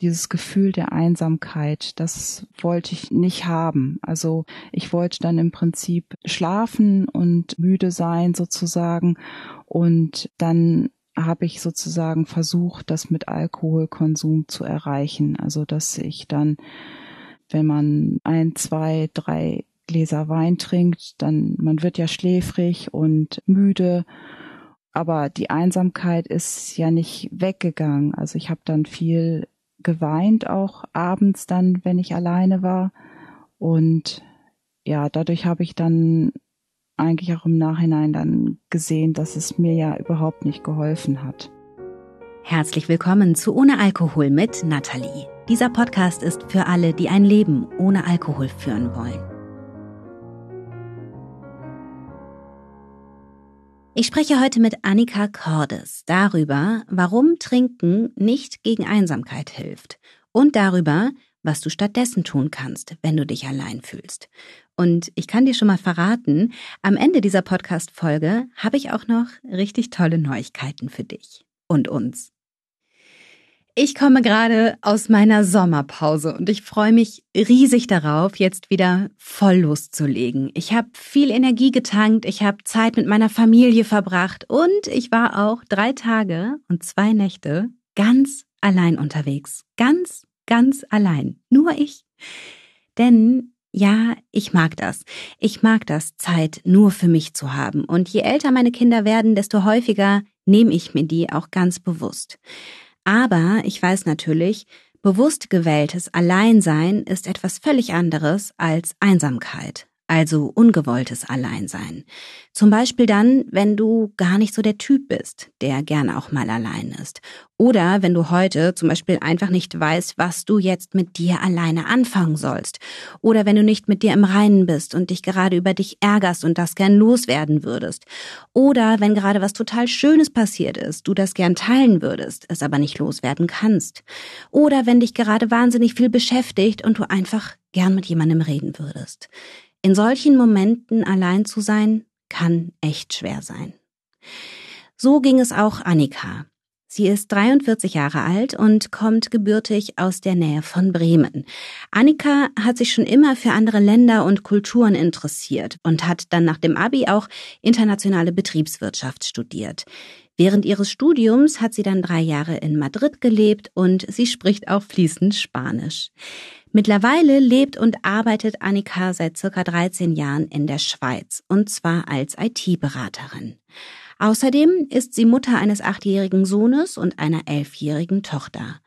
dieses Gefühl der Einsamkeit, das wollte ich nicht haben. Also ich wollte dann im Prinzip schlafen und müde sein sozusagen und dann habe ich sozusagen versucht, das mit Alkoholkonsum zu erreichen. Also dass ich dann, wenn man ein, zwei, drei Gläser Wein trinkt, dann man wird ja schläfrig und müde aber die Einsamkeit ist ja nicht weggegangen. Also ich habe dann viel geweint, auch abends dann, wenn ich alleine war. Und ja, dadurch habe ich dann eigentlich auch im Nachhinein dann gesehen, dass es mir ja überhaupt nicht geholfen hat. Herzlich willkommen zu Ohne Alkohol mit Nathalie. Dieser Podcast ist für alle, die ein Leben ohne Alkohol führen wollen. Ich spreche heute mit Annika Cordes darüber, warum Trinken nicht gegen Einsamkeit hilft und darüber, was du stattdessen tun kannst, wenn du dich allein fühlst. Und ich kann dir schon mal verraten, am Ende dieser Podcast-Folge habe ich auch noch richtig tolle Neuigkeiten für dich und uns. Ich komme gerade aus meiner Sommerpause und ich freue mich riesig darauf, jetzt wieder voll loszulegen. Ich habe viel Energie getankt, ich habe Zeit mit meiner Familie verbracht und ich war auch drei Tage und zwei Nächte ganz allein unterwegs. Ganz, ganz allein. Nur ich. Denn ja, ich mag das. Ich mag das, Zeit nur für mich zu haben. Und je älter meine Kinder werden, desto häufiger nehme ich mir die auch ganz bewusst. Aber ich weiß natürlich, bewusst gewähltes Alleinsein ist etwas völlig anderes als Einsamkeit also ungewolltes Alleinsein. Zum Beispiel dann, wenn du gar nicht so der Typ bist, der gerne auch mal allein ist. Oder wenn du heute zum Beispiel einfach nicht weißt, was du jetzt mit dir alleine anfangen sollst. Oder wenn du nicht mit dir im Reinen bist und dich gerade über dich ärgerst und das gern loswerden würdest. Oder wenn gerade was total Schönes passiert ist, du das gern teilen würdest, es aber nicht loswerden kannst. Oder wenn dich gerade wahnsinnig viel beschäftigt und du einfach gern mit jemandem reden würdest. In solchen Momenten allein zu sein, kann echt schwer sein. So ging es auch Annika. Sie ist 43 Jahre alt und kommt gebürtig aus der Nähe von Bremen. Annika hat sich schon immer für andere Länder und Kulturen interessiert und hat dann nach dem Abi auch internationale Betriebswirtschaft studiert. Während ihres Studiums hat sie dann drei Jahre in Madrid gelebt und sie spricht auch fließend Spanisch. Mittlerweile lebt und arbeitet Annika seit circa 13 Jahren in der Schweiz und zwar als IT-Beraterin. Außerdem ist sie Mutter eines achtjährigen Sohnes und einer elfjährigen Tochter.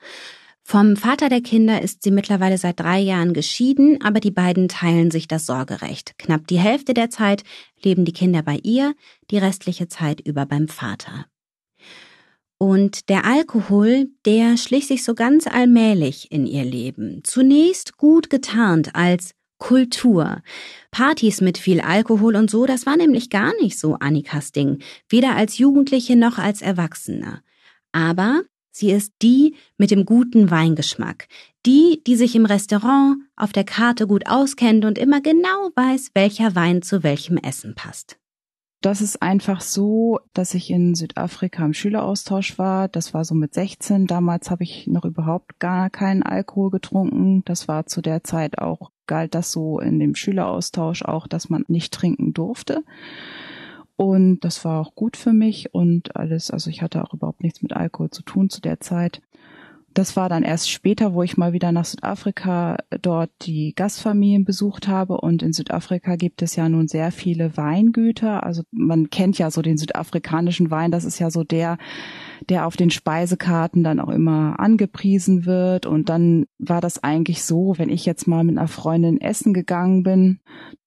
Vom Vater der Kinder ist sie mittlerweile seit drei Jahren geschieden, aber die beiden teilen sich das Sorgerecht. Knapp die Hälfte der Zeit leben die Kinder bei ihr, die restliche Zeit über beim Vater. Und der Alkohol, der schlich sich so ganz allmählich in ihr Leben. Zunächst gut getarnt als Kultur. Partys mit viel Alkohol und so, das war nämlich gar nicht so Annikas Ding, weder als Jugendliche noch als Erwachsene. Aber sie ist die mit dem guten Weingeschmack, die, die sich im Restaurant auf der Karte gut auskennt und immer genau weiß, welcher Wein zu welchem Essen passt. Das ist einfach so, dass ich in Südafrika im Schüleraustausch war. Das war so mit 16. Damals habe ich noch überhaupt gar keinen Alkohol getrunken. Das war zu der Zeit auch, galt das so in dem Schüleraustausch auch, dass man nicht trinken durfte. Und das war auch gut für mich und alles. Also ich hatte auch überhaupt nichts mit Alkohol zu tun zu der Zeit das war dann erst später, wo ich mal wieder nach Südafrika dort die Gastfamilien besucht habe. Und in Südafrika gibt es ja nun sehr viele Weingüter. Also man kennt ja so den südafrikanischen Wein. Das ist ja so der, der auf den Speisekarten dann auch immer angepriesen wird. Und dann war das eigentlich so, wenn ich jetzt mal mit einer Freundin essen gegangen bin,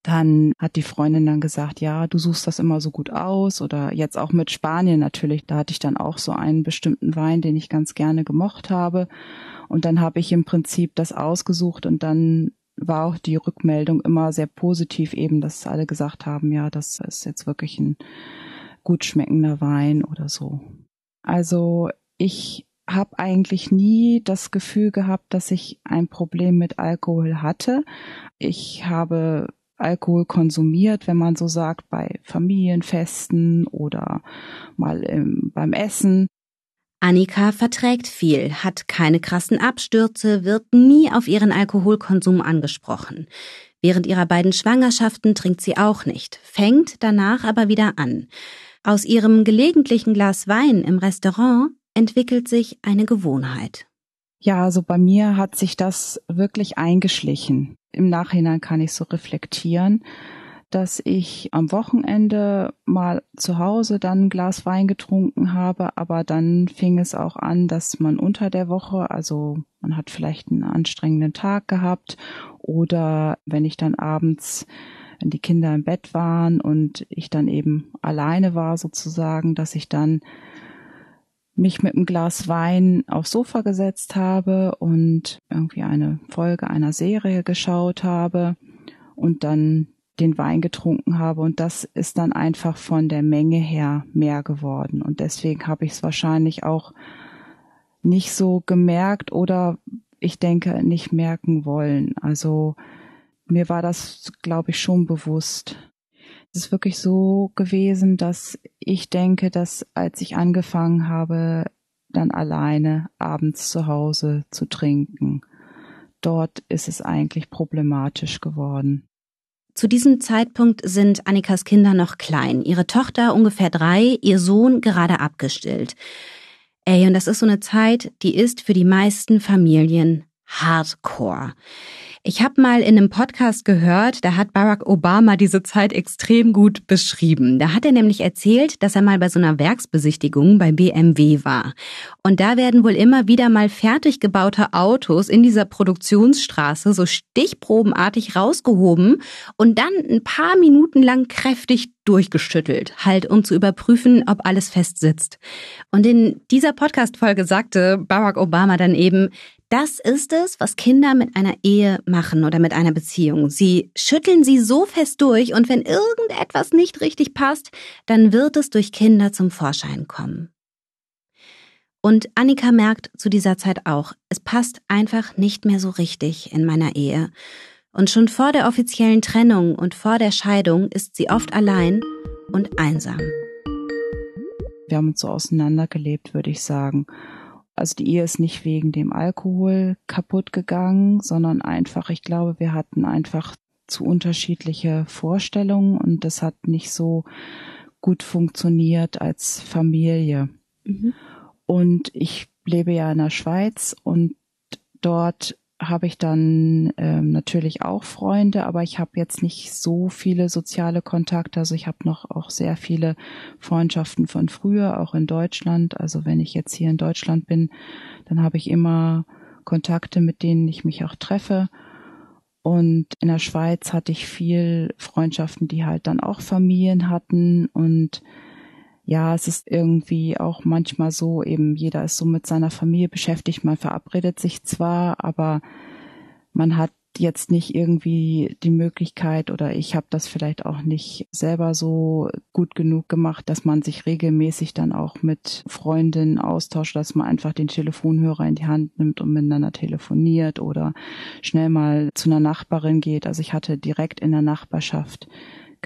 dann hat die Freundin dann gesagt, ja, du suchst das immer so gut aus. Oder jetzt auch mit Spanien natürlich, da hatte ich dann auch so einen bestimmten Wein, den ich ganz gerne gemocht habe. Und dann habe ich im Prinzip das ausgesucht und dann war auch die Rückmeldung immer sehr positiv eben, dass alle gesagt haben, ja, das ist jetzt wirklich ein gut schmeckender Wein oder so. Also ich habe eigentlich nie das Gefühl gehabt, dass ich ein Problem mit Alkohol hatte. Ich habe Alkohol konsumiert, wenn man so sagt, bei Familienfesten oder mal im, beim Essen. Annika verträgt viel, hat keine krassen Abstürze, wird nie auf ihren Alkoholkonsum angesprochen. Während ihrer beiden Schwangerschaften trinkt sie auch nicht, fängt danach aber wieder an. Aus ihrem gelegentlichen Glas Wein im Restaurant entwickelt sich eine Gewohnheit. Ja, also bei mir hat sich das wirklich eingeschlichen. Im Nachhinein kann ich so reflektieren dass ich am Wochenende mal zu Hause dann ein Glas Wein getrunken habe, aber dann fing es auch an, dass man unter der Woche, also man hat vielleicht einen anstrengenden Tag gehabt oder wenn ich dann abends wenn die Kinder im Bett waren und ich dann eben alleine war sozusagen, dass ich dann mich mit einem Glas Wein aufs Sofa gesetzt habe und irgendwie eine Folge einer Serie geschaut habe und dann den Wein getrunken habe und das ist dann einfach von der Menge her mehr geworden und deswegen habe ich es wahrscheinlich auch nicht so gemerkt oder ich denke nicht merken wollen. Also mir war das, glaube ich, schon bewusst. Es ist wirklich so gewesen, dass ich denke, dass als ich angefangen habe, dann alleine abends zu Hause zu trinken, dort ist es eigentlich problematisch geworden. Zu diesem Zeitpunkt sind Annikas Kinder noch klein. Ihre Tochter ungefähr drei, ihr Sohn gerade abgestillt. Ey, und das ist so eine Zeit, die ist für die meisten Familien Hardcore. Ich habe mal in einem Podcast gehört, da hat Barack Obama diese Zeit extrem gut beschrieben. Da hat er nämlich erzählt, dass er mal bei so einer Werksbesichtigung bei BMW war. Und da werden wohl immer wieder mal fertig gebaute Autos in dieser Produktionsstraße so stichprobenartig rausgehoben und dann ein paar Minuten lang kräftig durchgeschüttelt, halt um zu überprüfen, ob alles fest sitzt. Und in dieser Podcast-Folge sagte Barack Obama dann eben, das ist es, was Kinder mit einer Ehe machen oder mit einer Beziehung. Sie schütteln sie so fest durch und wenn irgendetwas nicht richtig passt, dann wird es durch Kinder zum Vorschein kommen. Und Annika merkt zu dieser Zeit auch, es passt einfach nicht mehr so richtig in meiner Ehe. Und schon vor der offiziellen Trennung und vor der Scheidung ist sie oft allein und einsam. Wir haben uns so auseinandergelebt, würde ich sagen. Also die Ehe ist nicht wegen dem Alkohol kaputt gegangen, sondern einfach, ich glaube, wir hatten einfach zu unterschiedliche Vorstellungen und das hat nicht so gut funktioniert als Familie. Mhm. Und ich lebe ja in der Schweiz und dort habe ich dann ähm, natürlich auch Freunde, aber ich habe jetzt nicht so viele soziale Kontakte. Also ich habe noch auch sehr viele Freundschaften von früher, auch in Deutschland. Also wenn ich jetzt hier in Deutschland bin, dann habe ich immer Kontakte, mit denen ich mich auch treffe. Und in der Schweiz hatte ich viel Freundschaften, die halt dann auch Familien hatten und ja, es ist irgendwie auch manchmal so, eben jeder ist so mit seiner Familie beschäftigt, man verabredet sich zwar, aber man hat jetzt nicht irgendwie die Möglichkeit oder ich habe das vielleicht auch nicht selber so gut genug gemacht, dass man sich regelmäßig dann auch mit Freundinnen austauscht, dass man einfach den Telefonhörer in die Hand nimmt und miteinander telefoniert oder schnell mal zu einer Nachbarin geht. Also ich hatte direkt in der Nachbarschaft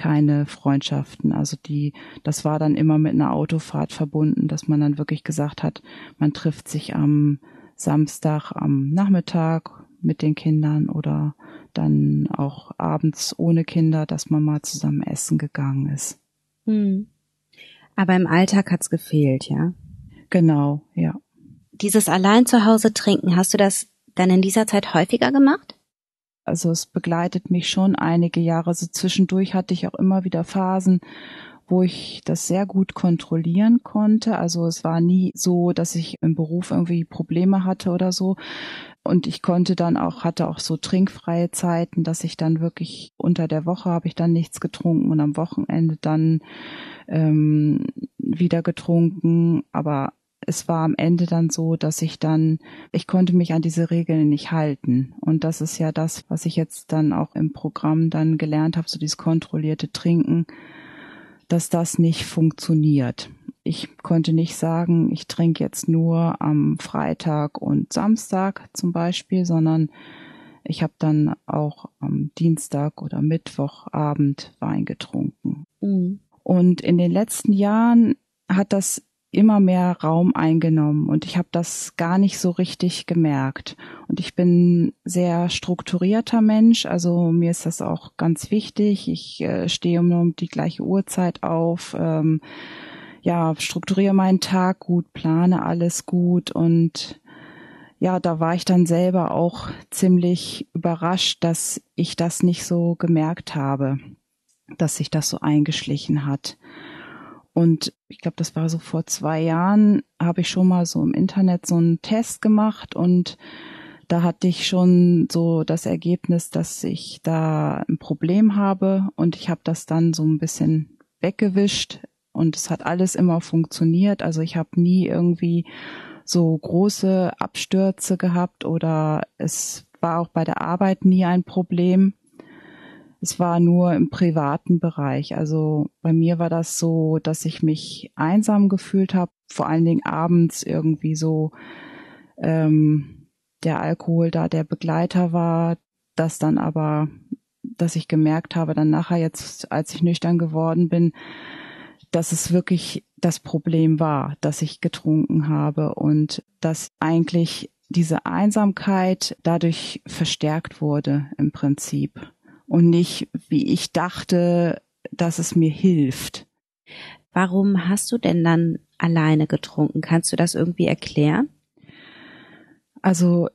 keine Freundschaften. Also die, das war dann immer mit einer Autofahrt verbunden, dass man dann wirklich gesagt hat, man trifft sich am Samstag am Nachmittag mit den Kindern oder dann auch abends ohne Kinder, dass man mal zusammen essen gegangen ist. Hm. Aber im Alltag hat's gefehlt, ja? Genau, ja. Dieses allein zu Hause trinken, hast du das dann in dieser Zeit häufiger gemacht? Also es begleitet mich schon einige Jahre. So zwischendurch hatte ich auch immer wieder Phasen, wo ich das sehr gut kontrollieren konnte. Also es war nie so, dass ich im Beruf irgendwie Probleme hatte oder so. Und ich konnte dann auch, hatte auch so trinkfreie Zeiten, dass ich dann wirklich unter der Woche habe ich dann nichts getrunken und am Wochenende dann ähm, wieder getrunken. Aber es war am Ende dann so, dass ich dann, ich konnte mich an diese Regeln nicht halten. Und das ist ja das, was ich jetzt dann auch im Programm dann gelernt habe, so dieses kontrollierte Trinken, dass das nicht funktioniert. Ich konnte nicht sagen, ich trinke jetzt nur am Freitag und Samstag zum Beispiel, sondern ich habe dann auch am Dienstag oder Mittwochabend Wein getrunken. Mhm. Und in den letzten Jahren hat das immer mehr Raum eingenommen und ich habe das gar nicht so richtig gemerkt. Und ich bin sehr strukturierter Mensch, also mir ist das auch ganz wichtig. Ich äh, stehe um, die gleiche Uhrzeit auf, ähm, ja, strukturiere meinen Tag gut, plane alles gut und ja, da war ich dann selber auch ziemlich überrascht, dass ich das nicht so gemerkt habe, dass sich das so eingeschlichen hat. Und ich glaube, das war so vor zwei Jahren, habe ich schon mal so im Internet so einen Test gemacht und da hatte ich schon so das Ergebnis, dass ich da ein Problem habe und ich habe das dann so ein bisschen weggewischt und es hat alles immer funktioniert. Also ich habe nie irgendwie so große Abstürze gehabt oder es war auch bei der Arbeit nie ein Problem. Es war nur im privaten Bereich. Also bei mir war das so, dass ich mich einsam gefühlt habe, vor allen Dingen abends irgendwie so ähm, der Alkohol da der Begleiter war, dass dann aber, dass ich gemerkt habe, dann nachher jetzt, als ich nüchtern geworden bin, dass es wirklich das Problem war, dass ich getrunken habe und dass eigentlich diese Einsamkeit dadurch verstärkt wurde im Prinzip und nicht, wie ich dachte, dass es mir hilft. Warum hast du denn dann alleine getrunken? Kannst du das irgendwie erklären? Also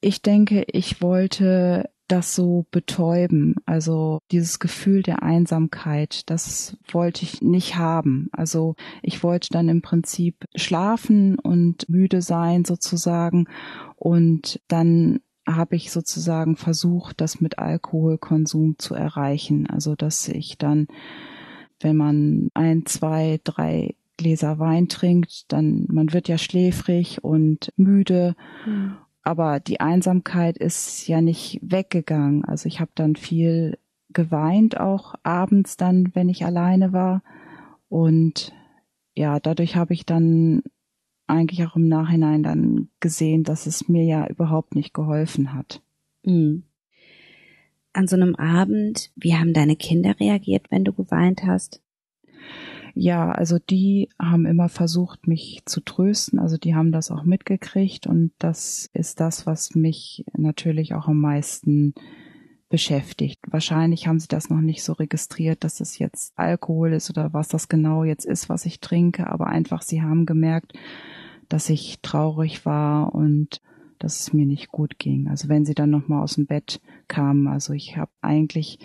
ich denke, ich wollte das so betäuben. Also dieses Gefühl der Einsamkeit, das wollte ich nicht haben. Also ich wollte dann im Prinzip schlafen und müde sein sozusagen und dann habe ich sozusagen versucht, das mit Alkoholkonsum zu erreichen. Also dass ich dann, wenn man ein, zwei, drei Gläser Wein trinkt, dann man wird ja schläfrig und müde. Mhm. Aber die Einsamkeit ist ja nicht weggegangen. Also ich habe dann viel geweint, auch abends dann, wenn ich alleine war. Und ja, dadurch habe ich dann eigentlich auch im Nachhinein dann gesehen, dass es mir ja überhaupt nicht geholfen hat. Mhm. An so einem Abend, wie haben deine Kinder reagiert, wenn du geweint hast? Ja, also die haben immer versucht, mich zu trösten. Also die haben das auch mitgekriegt und das ist das, was mich natürlich auch am meisten beschäftigt. Wahrscheinlich haben sie das noch nicht so registriert, dass es jetzt Alkohol ist oder was das genau jetzt ist, was ich trinke, aber einfach sie haben gemerkt, dass ich traurig war und dass es mir nicht gut ging. Also wenn sie dann noch mal aus dem Bett kamen, also ich habe eigentlich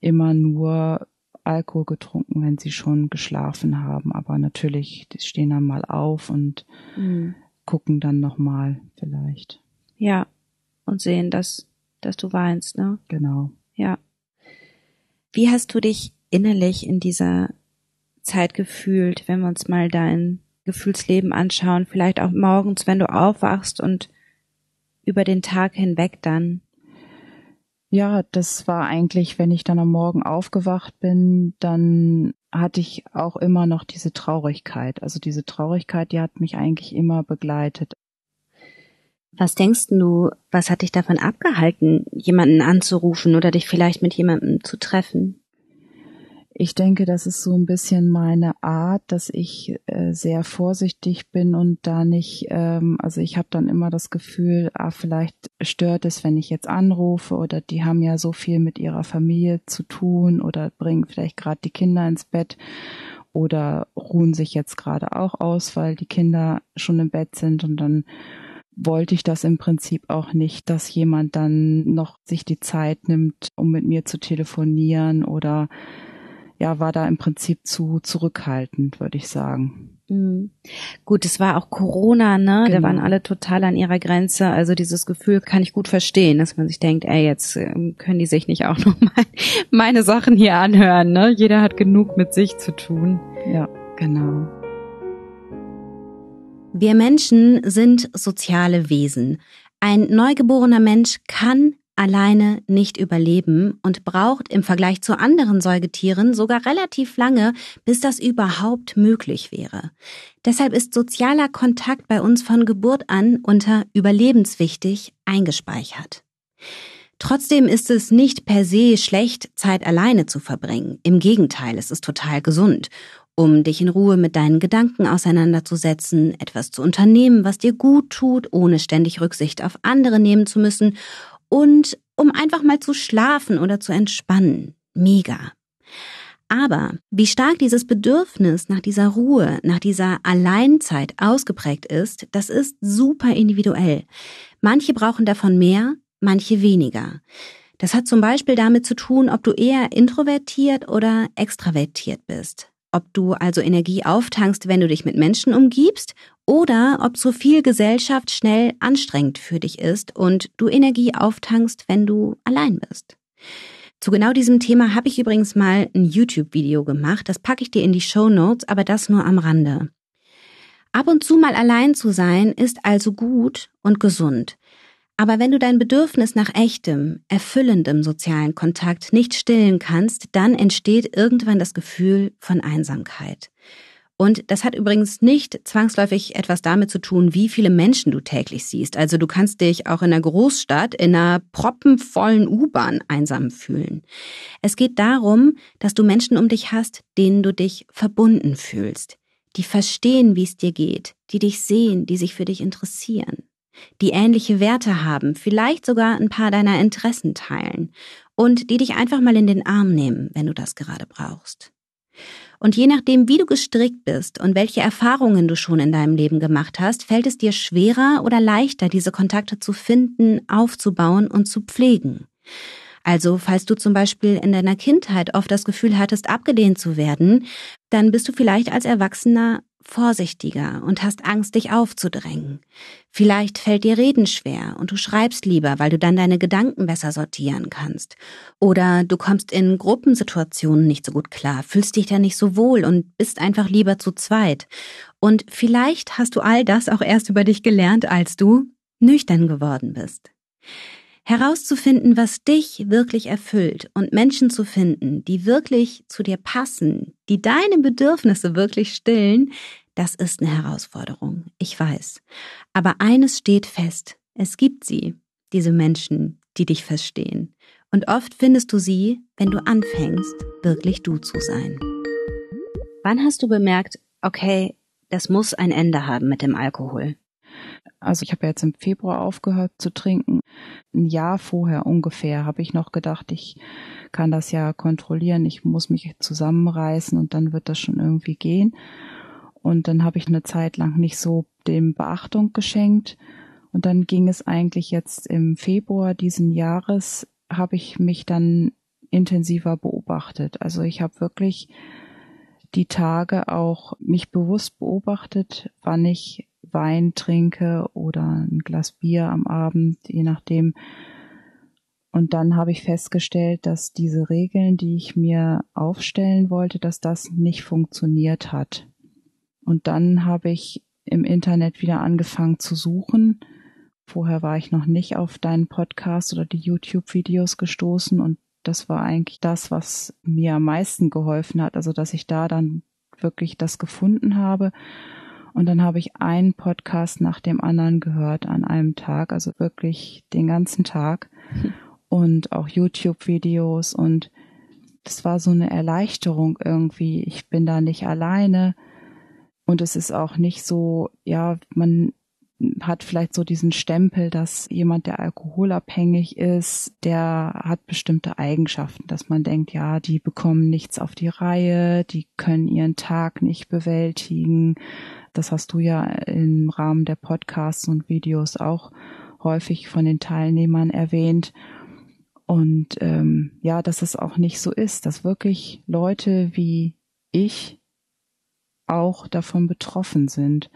immer nur Alkohol getrunken, wenn sie schon geschlafen haben, aber natürlich die stehen dann mal auf und mhm. gucken dann noch mal vielleicht. Ja, und sehen, dass dass du weinst, ne? Genau. Ja. Wie hast du dich innerlich in dieser Zeit gefühlt, wenn wir uns mal dein Gefühlsleben anschauen, vielleicht auch morgens, wenn du aufwachst und über den Tag hinweg dann? Ja, das war eigentlich, wenn ich dann am Morgen aufgewacht bin, dann hatte ich auch immer noch diese Traurigkeit. Also diese Traurigkeit, die hat mich eigentlich immer begleitet. Was denkst du, was hat dich davon abgehalten, jemanden anzurufen oder dich vielleicht mit jemandem zu treffen? Ich denke, das ist so ein bisschen meine Art, dass ich äh, sehr vorsichtig bin und da nicht, ähm, also ich habe dann immer das Gefühl, ah, vielleicht stört es, wenn ich jetzt anrufe oder die haben ja so viel mit ihrer Familie zu tun oder bringen vielleicht gerade die Kinder ins Bett oder ruhen sich jetzt gerade auch aus, weil die Kinder schon im Bett sind und dann wollte ich das im Prinzip auch nicht, dass jemand dann noch sich die Zeit nimmt, um mit mir zu telefonieren oder ja, war da im Prinzip zu zurückhaltend, würde ich sagen. Mhm. Gut, es war auch Corona, ne? Genau. Da waren alle total an ihrer Grenze. Also dieses Gefühl kann ich gut verstehen, dass man sich denkt, ey, jetzt ähm, können die sich nicht auch noch mal meine Sachen hier anhören, ne? Jeder hat genug mit sich zu tun. Ja, genau. Wir Menschen sind soziale Wesen. Ein neugeborener Mensch kann alleine nicht überleben und braucht im Vergleich zu anderen Säugetieren sogar relativ lange, bis das überhaupt möglich wäre. Deshalb ist sozialer Kontakt bei uns von Geburt an unter überlebenswichtig eingespeichert. Trotzdem ist es nicht per se schlecht, Zeit alleine zu verbringen. Im Gegenteil, es ist total gesund. Um dich in Ruhe mit deinen Gedanken auseinanderzusetzen, etwas zu unternehmen, was dir gut tut, ohne ständig Rücksicht auf andere nehmen zu müssen und um einfach mal zu schlafen oder zu entspannen. Mega. Aber wie stark dieses Bedürfnis nach dieser Ruhe, nach dieser Alleinzeit ausgeprägt ist, das ist super individuell. Manche brauchen davon mehr, manche weniger. Das hat zum Beispiel damit zu tun, ob du eher introvertiert oder extravertiert bist. Ob du also Energie auftankst, wenn du dich mit Menschen umgibst, oder ob zu viel Gesellschaft schnell anstrengend für dich ist und du Energie auftankst, wenn du allein bist. Zu genau diesem Thema habe ich übrigens mal ein YouTube-Video gemacht. Das packe ich dir in die Show Notes, aber das nur am Rande. Ab und zu mal allein zu sein ist also gut und gesund. Aber wenn du dein Bedürfnis nach echtem, erfüllendem sozialen Kontakt nicht stillen kannst, dann entsteht irgendwann das Gefühl von Einsamkeit. Und das hat übrigens nicht zwangsläufig etwas damit zu tun, wie viele Menschen du täglich siehst. Also du kannst dich auch in einer Großstadt, in einer proppenvollen U-Bahn einsam fühlen. Es geht darum, dass du Menschen um dich hast, denen du dich verbunden fühlst, die verstehen, wie es dir geht, die dich sehen, die sich für dich interessieren, die ähnliche Werte haben, vielleicht sogar ein paar deiner Interessen teilen und die dich einfach mal in den Arm nehmen, wenn du das gerade brauchst. Und je nachdem, wie du gestrickt bist und welche Erfahrungen du schon in deinem Leben gemacht hast, fällt es dir schwerer oder leichter, diese Kontakte zu finden, aufzubauen und zu pflegen. Also, falls du zum Beispiel in deiner Kindheit oft das Gefühl hattest, abgelehnt zu werden, dann bist du vielleicht als Erwachsener vorsichtiger und hast Angst, dich aufzudrängen. Vielleicht fällt dir Reden schwer und du schreibst lieber, weil du dann deine Gedanken besser sortieren kannst. Oder du kommst in Gruppensituationen nicht so gut klar, fühlst dich da nicht so wohl und bist einfach lieber zu zweit. Und vielleicht hast du all das auch erst über dich gelernt, als du nüchtern geworden bist. Herauszufinden, was dich wirklich erfüllt und Menschen zu finden, die wirklich zu dir passen, die deine Bedürfnisse wirklich stillen, das ist eine Herausforderung, ich weiß. Aber eines steht fest, es gibt sie, diese Menschen, die dich verstehen. Und oft findest du sie, wenn du anfängst, wirklich du zu sein. Wann hast du bemerkt, okay, das muss ein Ende haben mit dem Alkohol? Also ich habe jetzt im Februar aufgehört zu trinken. Ein Jahr vorher ungefähr habe ich noch gedacht, ich kann das ja kontrollieren, ich muss mich zusammenreißen und dann wird das schon irgendwie gehen. Und dann habe ich eine Zeit lang nicht so dem Beachtung geschenkt. Und dann ging es eigentlich jetzt im Februar diesen Jahres, habe ich mich dann intensiver beobachtet. Also ich habe wirklich die Tage auch mich bewusst beobachtet, wann ich Wein trinke oder ein Glas Bier am Abend, je nachdem. Und dann habe ich festgestellt, dass diese Regeln, die ich mir aufstellen wollte, dass das nicht funktioniert hat. Und dann habe ich im Internet wieder angefangen zu suchen. Vorher war ich noch nicht auf deinen Podcast oder die YouTube-Videos gestoßen und das war eigentlich das, was mir am meisten geholfen hat. Also, dass ich da dann wirklich das gefunden habe und dann habe ich einen Podcast nach dem anderen gehört an einem Tag, also wirklich den ganzen Tag. Und auch YouTube-Videos und das war so eine Erleichterung irgendwie. Ich bin da nicht alleine. Und es ist auch nicht so, ja, man hat vielleicht so diesen Stempel, dass jemand, der alkoholabhängig ist, der hat bestimmte Eigenschaften, dass man denkt, ja, die bekommen nichts auf die Reihe, die können ihren Tag nicht bewältigen. Das hast du ja im Rahmen der Podcasts und Videos auch häufig von den Teilnehmern erwähnt. Und ähm, ja, dass es auch nicht so ist, dass wirklich Leute wie ich auch davon betroffen sind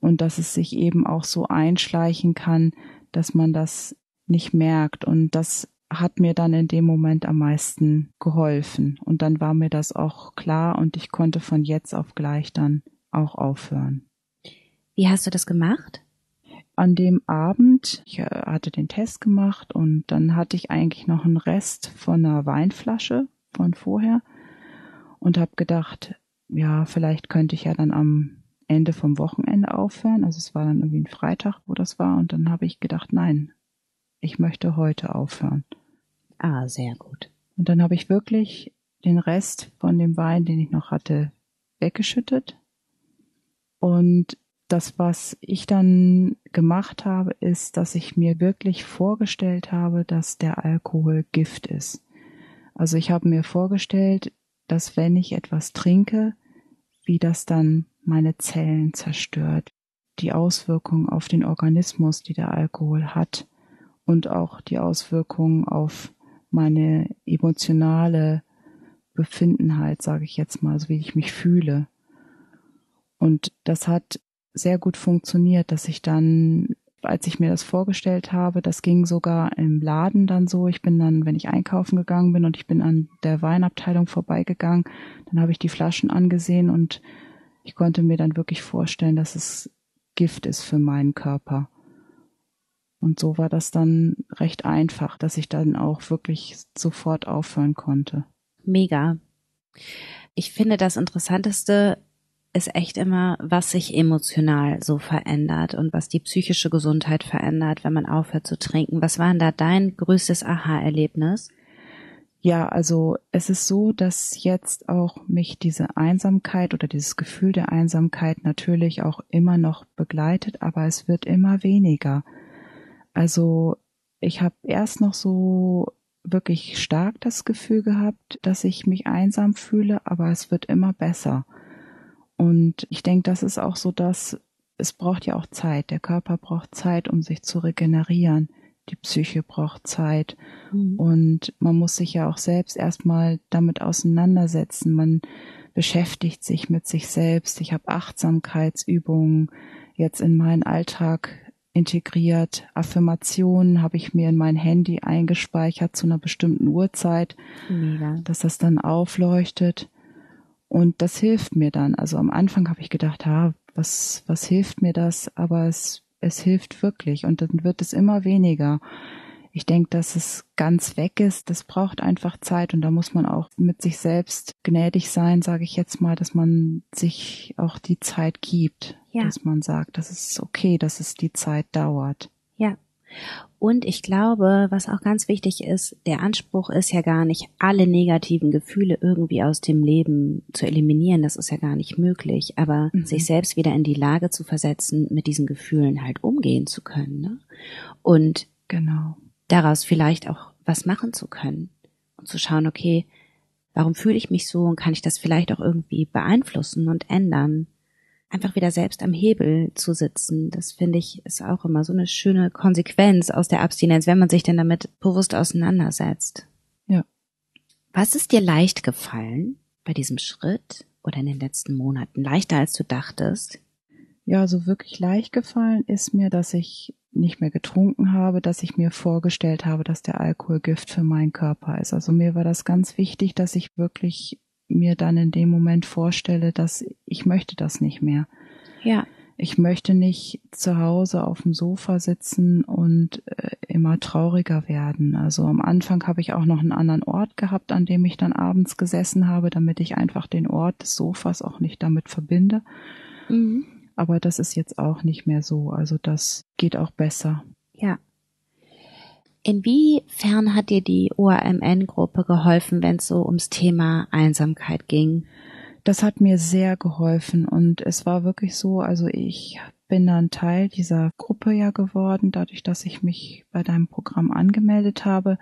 und dass es sich eben auch so einschleichen kann, dass man das nicht merkt. Und das hat mir dann in dem Moment am meisten geholfen. Und dann war mir das auch klar und ich konnte von jetzt auf gleich dann auch aufhören. Wie hast du das gemacht? An dem Abend, ich äh, hatte den Test gemacht und dann hatte ich eigentlich noch einen Rest von einer Weinflasche von vorher und habe gedacht, ja, vielleicht könnte ich ja dann am Ende vom Wochenende aufhören. Also es war dann irgendwie ein Freitag, wo das war. Und dann habe ich gedacht, nein, ich möchte heute aufhören. Ah, sehr gut. Und dann habe ich wirklich den Rest von dem Wein, den ich noch hatte, weggeschüttet. Und das, was ich dann gemacht habe, ist, dass ich mir wirklich vorgestellt habe, dass der Alkohol Gift ist. Also ich habe mir vorgestellt, dass wenn ich etwas trinke, wie das dann meine Zellen zerstört, die Auswirkungen auf den Organismus, die der Alkohol hat und auch die Auswirkungen auf meine emotionale Befindenheit, sage ich jetzt mal, so wie ich mich fühle. Und das hat sehr gut funktioniert, dass ich dann, als ich mir das vorgestellt habe, das ging sogar im Laden dann so. Ich bin dann, wenn ich einkaufen gegangen bin und ich bin an der Weinabteilung vorbeigegangen, dann habe ich die Flaschen angesehen und ich konnte mir dann wirklich vorstellen, dass es Gift ist für meinen Körper. Und so war das dann recht einfach, dass ich dann auch wirklich sofort aufhören konnte. Mega. Ich finde, das Interessanteste ist echt immer, was sich emotional so verändert und was die psychische Gesundheit verändert, wenn man aufhört zu trinken. Was war denn da dein größtes Aha-Erlebnis? Ja, also es ist so, dass jetzt auch mich diese Einsamkeit oder dieses Gefühl der Einsamkeit natürlich auch immer noch begleitet, aber es wird immer weniger. Also ich habe erst noch so wirklich stark das Gefühl gehabt, dass ich mich einsam fühle, aber es wird immer besser. Und ich denke, das ist auch so, dass es braucht ja auch Zeit. Der Körper braucht Zeit, um sich zu regenerieren. Die Psyche braucht Zeit. Mhm. Und man muss sich ja auch selbst erstmal damit auseinandersetzen. Man beschäftigt sich mit sich selbst. Ich habe Achtsamkeitsübungen jetzt in meinen Alltag integriert. Affirmationen habe ich mir in mein Handy eingespeichert zu einer bestimmten Uhrzeit, Mega. dass das dann aufleuchtet. Und das hilft mir dann. Also am Anfang habe ich gedacht, ha, was, was hilft mir das? Aber es, es hilft wirklich und dann wird es immer weniger. Ich denke, dass es ganz weg ist. Das braucht einfach Zeit und da muss man auch mit sich selbst gnädig sein, sage ich jetzt mal, dass man sich auch die Zeit gibt, ja. dass man sagt, das ist okay, dass es die Zeit dauert. Ja. Und ich glaube, was auch ganz wichtig ist, der Anspruch ist ja gar nicht, alle negativen Gefühle irgendwie aus dem Leben zu eliminieren. Das ist ja gar nicht möglich. Aber mhm. sich selbst wieder in die Lage zu versetzen, mit diesen Gefühlen halt umgehen zu können. Ne? Und genau. daraus vielleicht auch was machen zu können. Und zu schauen, okay, warum fühle ich mich so und kann ich das vielleicht auch irgendwie beeinflussen und ändern? Einfach wieder selbst am Hebel zu sitzen, das finde ich ist auch immer so eine schöne Konsequenz aus der Abstinenz, wenn man sich denn damit bewusst auseinandersetzt. Ja. Was ist dir leicht gefallen bei diesem Schritt oder in den letzten Monaten? Leichter als du dachtest? Ja, so wirklich leicht gefallen ist mir, dass ich nicht mehr getrunken habe, dass ich mir vorgestellt habe, dass der Alkohol Gift für meinen Körper ist. Also mir war das ganz wichtig, dass ich wirklich mir dann in dem Moment vorstelle, dass ich möchte das nicht mehr. Ja. Ich möchte nicht zu Hause auf dem Sofa sitzen und äh, immer trauriger werden. Also am Anfang habe ich auch noch einen anderen Ort gehabt, an dem ich dann abends gesessen habe, damit ich einfach den Ort des Sofas auch nicht damit verbinde. Mhm. Aber das ist jetzt auch nicht mehr so. Also das geht auch besser. Ja. Inwiefern hat dir die ORMN-Gruppe geholfen, wenn es so ums Thema Einsamkeit ging? Das hat mir sehr geholfen und es war wirklich so, also ich bin dann Teil dieser Gruppe ja geworden, dadurch, dass ich mich bei deinem Programm angemeldet habe.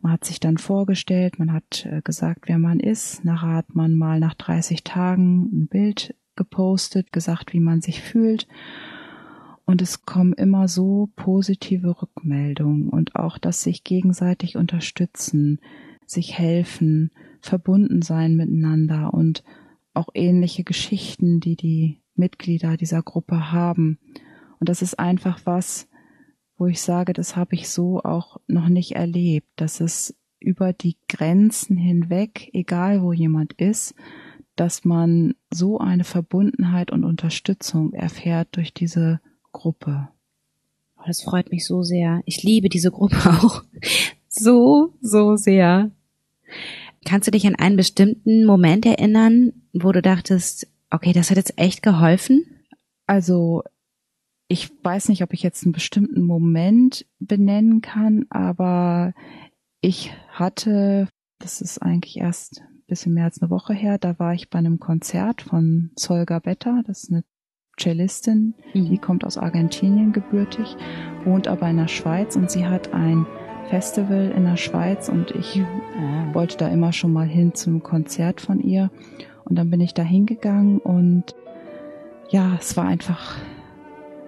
Man hat sich dann vorgestellt, man hat äh, gesagt, wer man ist. Nachher hat man mal nach 30 Tagen ein Bild gepostet, gesagt, wie man sich fühlt. Und es kommen immer so positive Rückmeldungen und auch, dass sich gegenseitig unterstützen, sich helfen, verbunden sein miteinander und auch ähnliche Geschichten, die die Mitglieder dieser Gruppe haben. Und das ist einfach was, wo ich sage, das habe ich so auch noch nicht erlebt, dass es über die Grenzen hinweg, egal wo jemand ist, dass man so eine Verbundenheit und Unterstützung erfährt durch diese Gruppe. Oh, das freut mich so sehr. Ich liebe diese Gruppe auch so, so sehr. Kannst du dich an einen bestimmten Moment erinnern, wo du dachtest, okay, das hat jetzt echt geholfen? Also, ich weiß nicht, ob ich jetzt einen bestimmten Moment benennen kann, aber ich hatte, das ist eigentlich erst bisschen mehr als eine Woche her. Da war ich bei einem Konzert von Solga Betta. Das ist eine Cellistin, mhm. die kommt aus Argentinien gebürtig, wohnt aber in der Schweiz und sie hat ein Festival in der Schweiz und ich ah. wollte da immer schon mal hin zum Konzert von ihr. Und dann bin ich da hingegangen und ja, es war einfach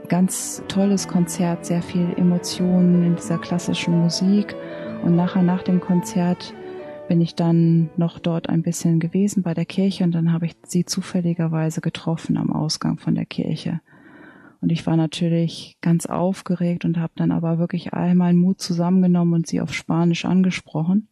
ganz tolles Konzert, sehr viel Emotionen in dieser klassischen Musik. Und nachher nach dem Konzert bin ich dann noch dort ein bisschen gewesen bei der Kirche und dann habe ich sie zufälligerweise getroffen am Ausgang von der Kirche. Und ich war natürlich ganz aufgeregt und habe dann aber wirklich all meinen Mut zusammengenommen und sie auf Spanisch angesprochen,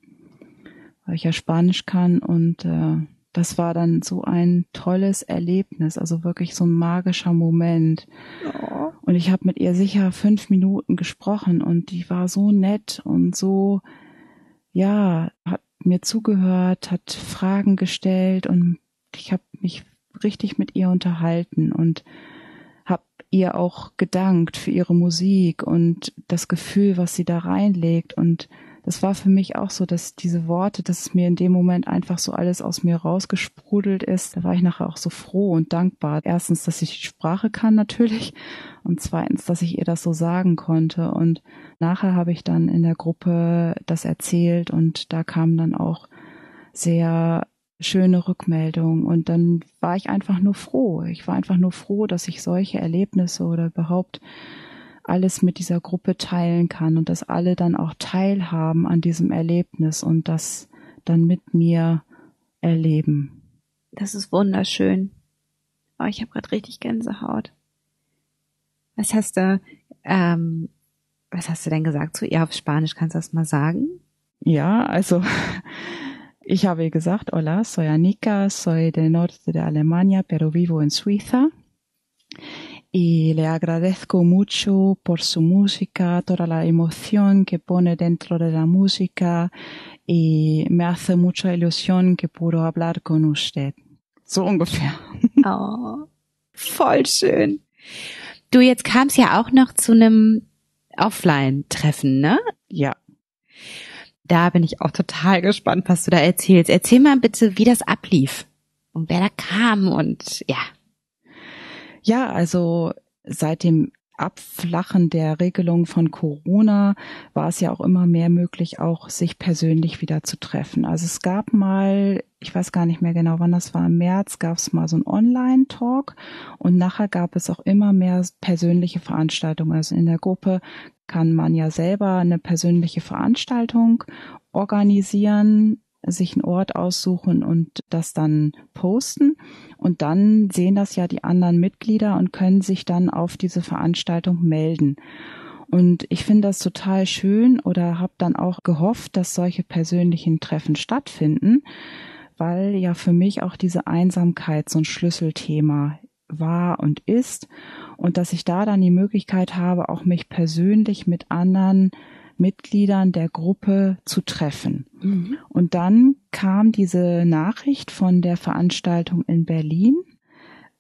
weil ich ja Spanisch kann. Und äh, das war dann so ein tolles Erlebnis, also wirklich so ein magischer Moment. Oh. Und ich habe mit ihr sicher fünf Minuten gesprochen und die war so nett und so, ja, hat mir zugehört, hat Fragen gestellt und ich habe mich richtig mit ihr unterhalten und habe ihr auch gedankt für ihre Musik und das Gefühl, was sie da reinlegt und das war für mich auch so, dass diese Worte, dass es mir in dem Moment einfach so alles aus mir rausgesprudelt ist. Da war ich nachher auch so froh und dankbar. Erstens, dass ich die Sprache kann natürlich und zweitens, dass ich ihr das so sagen konnte. Und nachher habe ich dann in der Gruppe das erzählt und da kamen dann auch sehr schöne Rückmeldungen und dann war ich einfach nur froh. Ich war einfach nur froh, dass ich solche Erlebnisse oder überhaupt alles mit dieser Gruppe teilen kann und dass alle dann auch teilhaben an diesem Erlebnis und das dann mit mir erleben. Das ist wunderschön. Oh, ich habe gerade richtig Gänsehaut. Was hast du, ähm, was hast du denn gesagt zu ihr auf Spanisch? Kannst du das mal sagen? Ja, also ich habe gesagt, hola, soy Anika, soy del norte de Alemania, pero vivo en Suiza y le agradezco mucho por su música, toda la emoción que pone dentro de la música y me hace mucha ilusión que puedo hablar con usted. So ungefähr. Oh, voll schön. Du, jetzt kam es ja auch noch zu einem Offline-Treffen, ne? Ja. Da bin ich auch total gespannt, was du da erzählst. Erzähl mal bitte, wie das ablief und wer da kam und ja. Ja, also seit dem Abflachen der Regelung von Corona war es ja auch immer mehr möglich, auch sich persönlich wieder zu treffen. Also es gab mal, ich weiß gar nicht mehr genau, wann das war, im März gab es mal so ein Online-Talk und nachher gab es auch immer mehr persönliche Veranstaltungen. Also in der Gruppe kann man ja selber eine persönliche Veranstaltung organisieren sich einen Ort aussuchen und das dann posten. Und dann sehen das ja die anderen Mitglieder und können sich dann auf diese Veranstaltung melden. Und ich finde das total schön oder habe dann auch gehofft, dass solche persönlichen Treffen stattfinden, weil ja für mich auch diese Einsamkeit so ein Schlüsselthema war und ist und dass ich da dann die Möglichkeit habe, auch mich persönlich mit anderen Mitgliedern der Gruppe zu treffen. Mhm. Und dann kam diese Nachricht von der Veranstaltung in Berlin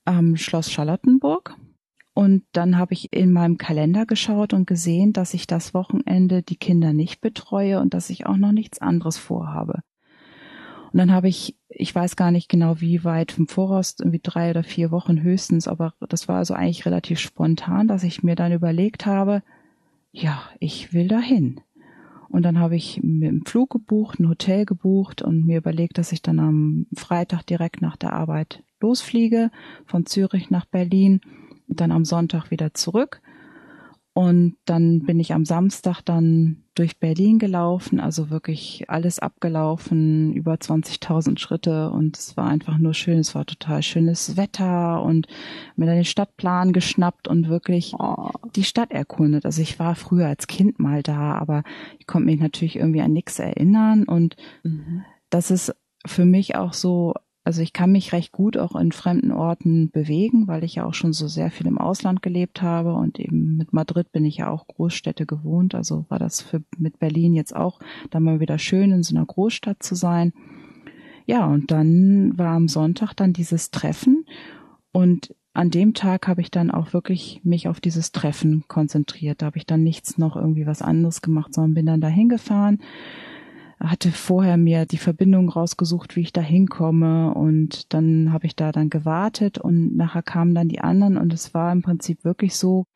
am Schloss Charlottenburg. Und dann habe ich in meinem Kalender geschaut und gesehen, dass ich das Wochenende die Kinder nicht betreue und dass ich auch noch nichts anderes vorhabe. Und dann habe ich, ich weiß gar nicht genau wie weit im Voraus, irgendwie drei oder vier Wochen höchstens, aber das war also eigentlich relativ spontan, dass ich mir dann überlegt habe, ja, ich will dahin. Und dann habe ich mir einen Flug gebucht, ein Hotel gebucht und mir überlegt, dass ich dann am Freitag direkt nach der Arbeit losfliege, von Zürich nach Berlin dann am Sonntag wieder zurück. Und dann bin ich am Samstag dann durch Berlin gelaufen, also wirklich alles abgelaufen, über 20.000 Schritte und es war einfach nur schön, es war total schönes Wetter und mir dann den Stadtplan geschnappt und wirklich oh. die Stadt erkundet. Also ich war früher als Kind mal da, aber ich konnte mich natürlich irgendwie an nichts erinnern und mhm. das ist für mich auch so also ich kann mich recht gut auch in fremden Orten bewegen, weil ich ja auch schon so sehr viel im Ausland gelebt habe und eben mit Madrid bin ich ja auch Großstädte gewohnt. Also war das für mit Berlin jetzt auch dann mal wieder schön in so einer Großstadt zu sein. Ja, und dann war am Sonntag dann dieses Treffen und an dem Tag habe ich dann auch wirklich mich auf dieses Treffen konzentriert. Da habe ich dann nichts noch irgendwie was anderes gemacht, sondern bin dann dahin gefahren hatte vorher mir die Verbindung rausgesucht, wie ich da hinkomme. Und dann habe ich da dann gewartet und nachher kamen dann die anderen. Und es war im Prinzip wirklich so,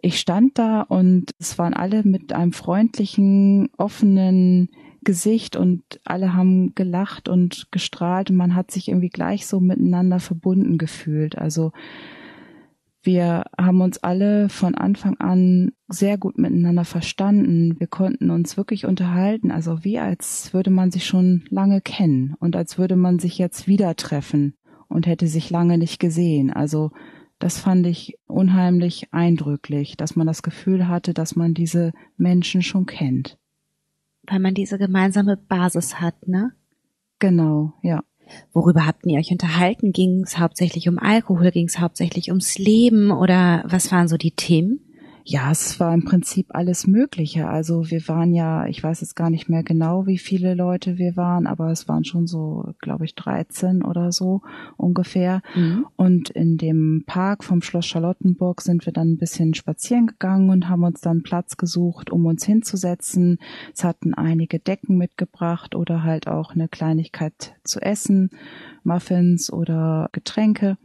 ich stand da und es waren alle mit einem freundlichen, offenen Gesicht und alle haben gelacht und gestrahlt. Und man hat sich irgendwie gleich so miteinander verbunden gefühlt. Also wir haben uns alle von Anfang an sehr gut miteinander verstanden. Wir konnten uns wirklich unterhalten, also wie als würde man sich schon lange kennen und als würde man sich jetzt wieder treffen und hätte sich lange nicht gesehen. Also das fand ich unheimlich eindrücklich, dass man das Gefühl hatte, dass man diese Menschen schon kennt. Weil man diese gemeinsame Basis hat, ne? Genau, ja. Worüber habt ihr euch unterhalten? Ging es hauptsächlich um Alkohol? Ging es hauptsächlich ums Leben? Oder was waren so die Themen? Ja, es war im Prinzip alles Mögliche. Also wir waren ja, ich weiß jetzt gar nicht mehr genau, wie viele Leute wir waren, aber es waren schon so, glaube ich, 13 oder so ungefähr. Mhm. Und in dem Park vom Schloss Charlottenburg sind wir dann ein bisschen spazieren gegangen und haben uns dann Platz gesucht, um uns hinzusetzen. Es hatten einige Decken mitgebracht oder halt auch eine Kleinigkeit zu essen, Muffins oder Getränke.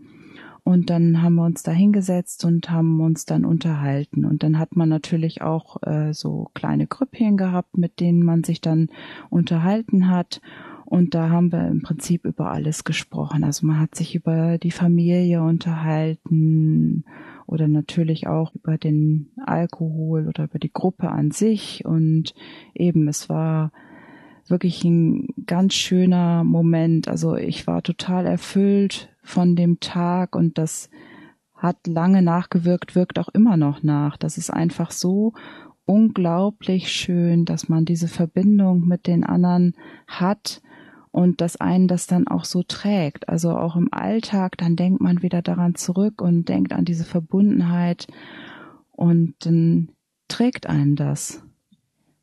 Und dann haben wir uns da hingesetzt und haben uns dann unterhalten. Und dann hat man natürlich auch äh, so kleine Grüppchen gehabt, mit denen man sich dann unterhalten hat. Und da haben wir im Prinzip über alles gesprochen. Also man hat sich über die Familie unterhalten oder natürlich auch über den Alkohol oder über die Gruppe an sich. Und eben, es war wirklich ein ganz schöner Moment. Also ich war total erfüllt von dem Tag und das hat lange nachgewirkt, wirkt auch immer noch nach. Das ist einfach so unglaublich schön, dass man diese Verbindung mit den anderen hat und dass einen das dann auch so trägt. Also auch im Alltag, dann denkt man wieder daran zurück und denkt an diese Verbundenheit und dann trägt einen das.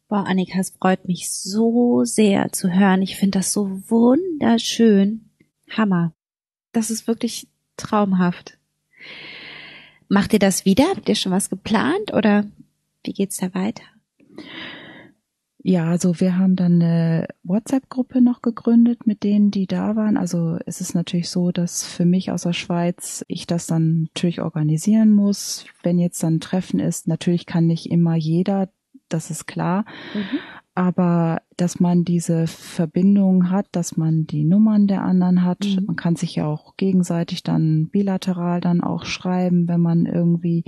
Boah, Annika, es freut mich so sehr zu hören. Ich finde das so wunderschön. Hammer. Das ist wirklich traumhaft. Macht ihr das wieder? Habt ihr schon was geplant oder wie geht's da weiter? Ja, also wir haben dann eine WhatsApp-Gruppe noch gegründet mit denen, die da waren. Also es ist natürlich so, dass für mich aus der Schweiz ich das dann natürlich organisieren muss. Wenn jetzt dann ein Treffen ist, natürlich kann nicht immer jeder, das ist klar. Mhm aber dass man diese Verbindung hat, dass man die Nummern der anderen hat. Mhm. Man kann sich ja auch gegenseitig dann bilateral dann auch schreiben, wenn man irgendwie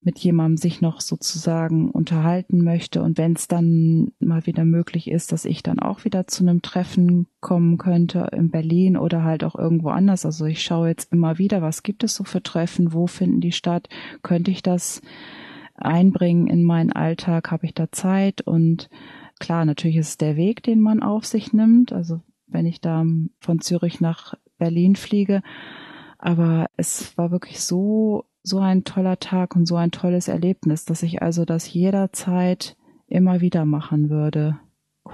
mit jemandem sich noch sozusagen unterhalten möchte. Und wenn es dann mal wieder möglich ist, dass ich dann auch wieder zu einem Treffen kommen könnte in Berlin oder halt auch irgendwo anders. Also ich schaue jetzt immer wieder, was gibt es so für Treffen, wo finden die statt, könnte ich das einbringen in meinen Alltag? Habe ich da Zeit? Und klar, natürlich ist es der Weg, den man auf sich nimmt. Also wenn ich da von Zürich nach Berlin fliege. Aber es war wirklich so, so ein toller Tag und so ein tolles Erlebnis, dass ich also das jederzeit immer wieder machen würde.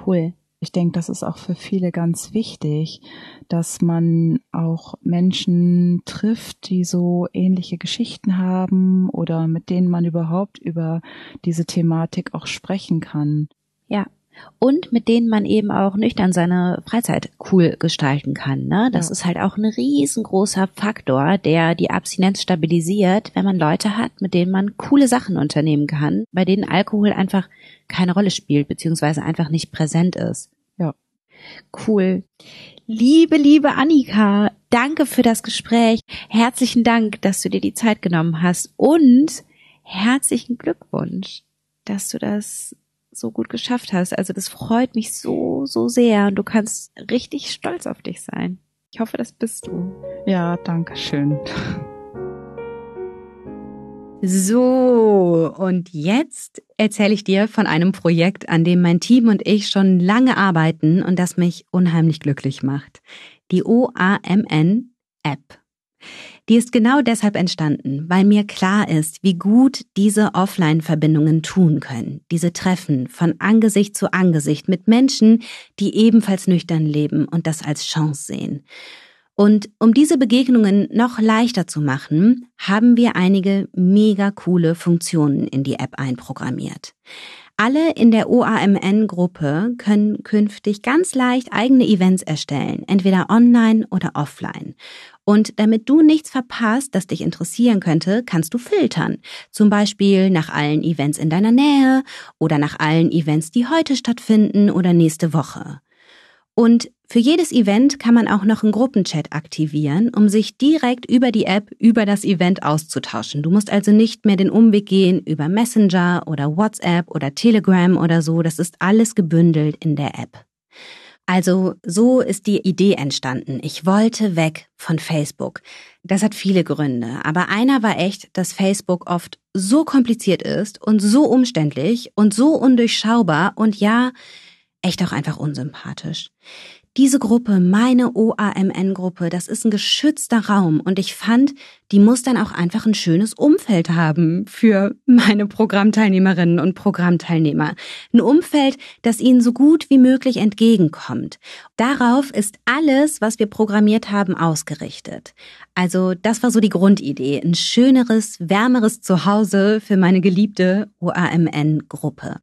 Cool. Ich denke, das ist auch für viele ganz wichtig, dass man auch Menschen trifft, die so ähnliche Geschichten haben oder mit denen man überhaupt über diese Thematik auch sprechen kann. Ja. Und mit denen man eben auch nüchtern seine Freizeit cool gestalten kann. Ne? Das ja. ist halt auch ein riesengroßer Faktor, der die Abstinenz stabilisiert, wenn man Leute hat, mit denen man coole Sachen unternehmen kann, bei denen Alkohol einfach keine Rolle spielt, beziehungsweise einfach nicht präsent ist. Ja. Cool. Liebe, liebe Annika, danke für das Gespräch. Herzlichen Dank, dass du dir die Zeit genommen hast und herzlichen Glückwunsch, dass du das so gut geschafft hast. Also das freut mich so, so sehr und du kannst richtig stolz auf dich sein. Ich hoffe, das bist du. Ja, danke schön. So, und jetzt erzähle ich dir von einem Projekt, an dem mein Team und ich schon lange arbeiten und das mich unheimlich glücklich macht. Die OAMN-App. Die ist genau deshalb entstanden, weil mir klar ist, wie gut diese Offline-Verbindungen tun können. Diese Treffen von Angesicht zu Angesicht mit Menschen, die ebenfalls nüchtern leben und das als Chance sehen. Und um diese Begegnungen noch leichter zu machen, haben wir einige mega coole Funktionen in die App einprogrammiert. Alle in der OAMN-Gruppe können künftig ganz leicht eigene Events erstellen, entweder online oder offline. Und damit du nichts verpasst, das dich interessieren könnte, kannst du filtern. Zum Beispiel nach allen Events in deiner Nähe oder nach allen Events, die heute stattfinden oder nächste Woche. Und für jedes Event kann man auch noch einen Gruppenchat aktivieren, um sich direkt über die App über das Event auszutauschen. Du musst also nicht mehr den Umweg gehen über Messenger oder WhatsApp oder Telegram oder so. Das ist alles gebündelt in der App. Also so ist die Idee entstanden. Ich wollte weg von Facebook. Das hat viele Gründe, aber einer war echt, dass Facebook oft so kompliziert ist und so umständlich und so undurchschaubar und ja, echt auch einfach unsympathisch. Diese Gruppe, meine OAMN-Gruppe, das ist ein geschützter Raum und ich fand, die muss dann auch einfach ein schönes Umfeld haben für meine Programmteilnehmerinnen und Programmteilnehmer. Ein Umfeld, das ihnen so gut wie möglich entgegenkommt. Darauf ist alles, was wir programmiert haben, ausgerichtet. Also das war so die Grundidee, ein schöneres, wärmeres Zuhause für meine geliebte OAMN-Gruppe.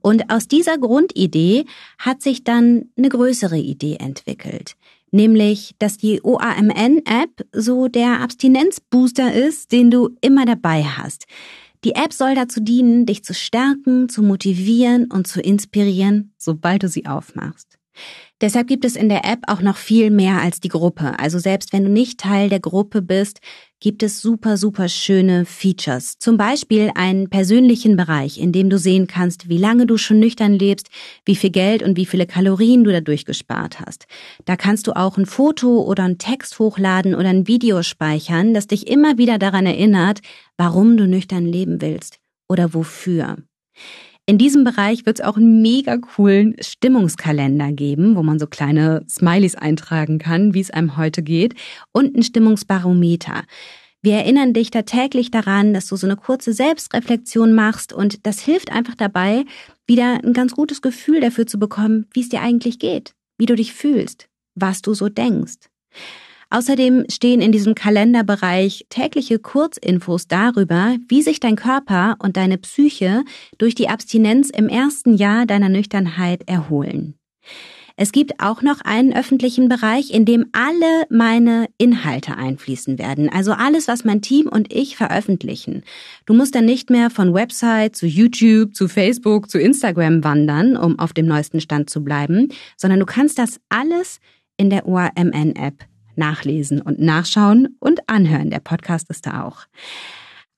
Und aus dieser Grundidee hat sich dann eine größere Idee entwickelt. Nämlich, dass die OAMN-App so der Abstinenzbooster ist, den du immer dabei hast. Die App soll dazu dienen, dich zu stärken, zu motivieren und zu inspirieren, sobald du sie aufmachst. Deshalb gibt es in der App auch noch viel mehr als die Gruppe. Also selbst wenn du nicht Teil der Gruppe bist, gibt es super, super schöne Features. Zum Beispiel einen persönlichen Bereich, in dem du sehen kannst, wie lange du schon nüchtern lebst, wie viel Geld und wie viele Kalorien du dadurch gespart hast. Da kannst du auch ein Foto oder einen Text hochladen oder ein Video speichern, das dich immer wieder daran erinnert, warum du nüchtern leben willst oder wofür. In diesem Bereich wird es auch einen mega coolen Stimmungskalender geben, wo man so kleine Smileys eintragen kann, wie es einem heute geht, und ein Stimmungsbarometer. Wir erinnern dich da täglich daran, dass du so eine kurze Selbstreflexion machst und das hilft einfach dabei, wieder ein ganz gutes Gefühl dafür zu bekommen, wie es dir eigentlich geht, wie du dich fühlst, was du so denkst. Außerdem stehen in diesem Kalenderbereich tägliche Kurzinfos darüber, wie sich dein Körper und deine Psyche durch die Abstinenz im ersten Jahr deiner Nüchternheit erholen. Es gibt auch noch einen öffentlichen Bereich, in dem alle meine Inhalte einfließen werden. Also alles, was mein Team und ich veröffentlichen. Du musst dann nicht mehr von Website zu YouTube, zu Facebook, zu Instagram wandern, um auf dem neuesten Stand zu bleiben, sondern du kannst das alles in der ORMN-App nachlesen und nachschauen und anhören. Der Podcast ist da auch.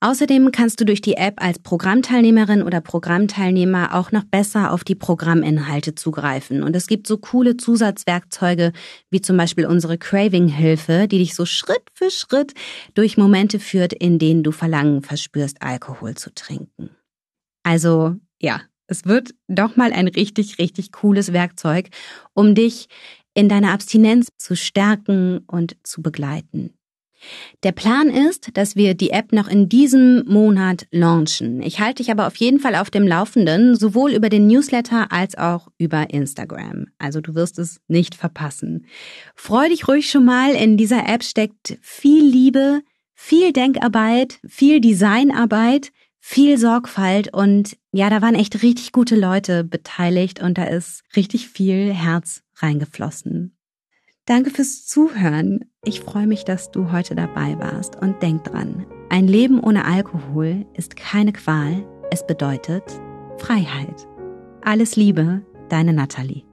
Außerdem kannst du durch die App als Programmteilnehmerin oder Programmteilnehmer auch noch besser auf die Programminhalte zugreifen. Und es gibt so coole Zusatzwerkzeuge wie zum Beispiel unsere Craving-Hilfe, die dich so Schritt für Schritt durch Momente führt, in denen du Verlangen verspürst, Alkohol zu trinken. Also ja, es wird doch mal ein richtig, richtig cooles Werkzeug, um dich in deiner Abstinenz zu stärken und zu begleiten. Der Plan ist, dass wir die App noch in diesem Monat launchen. Ich halte dich aber auf jeden Fall auf dem Laufenden, sowohl über den Newsletter als auch über Instagram. Also du wirst es nicht verpassen. Freu dich ruhig schon mal, in dieser App steckt viel Liebe, viel Denkarbeit, viel Designarbeit, viel Sorgfalt und ja, da waren echt richtig gute Leute beteiligt und da ist richtig viel Herz reingeflossen. Danke fürs Zuhören. Ich freue mich, dass du heute dabei warst und denk dran, ein Leben ohne Alkohol ist keine Qual, es bedeutet Freiheit. Alles Liebe, deine Nathalie.